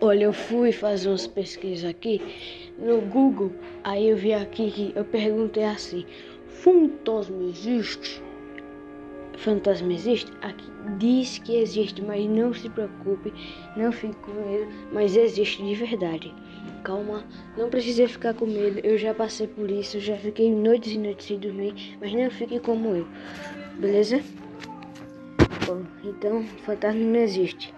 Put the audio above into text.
Olha, eu fui fazer umas pesquisas aqui no Google, aí eu vi aqui que eu perguntei assim: fantasma existe? Fantasma existe? Aqui diz que existe, mas não se preocupe, não fique com medo, mas existe de verdade. Calma, não precisa ficar com medo, eu já passei por isso, já fiquei noites e noites sem dormir, mas não fique como eu, beleza? Bom, então fantasma não existe.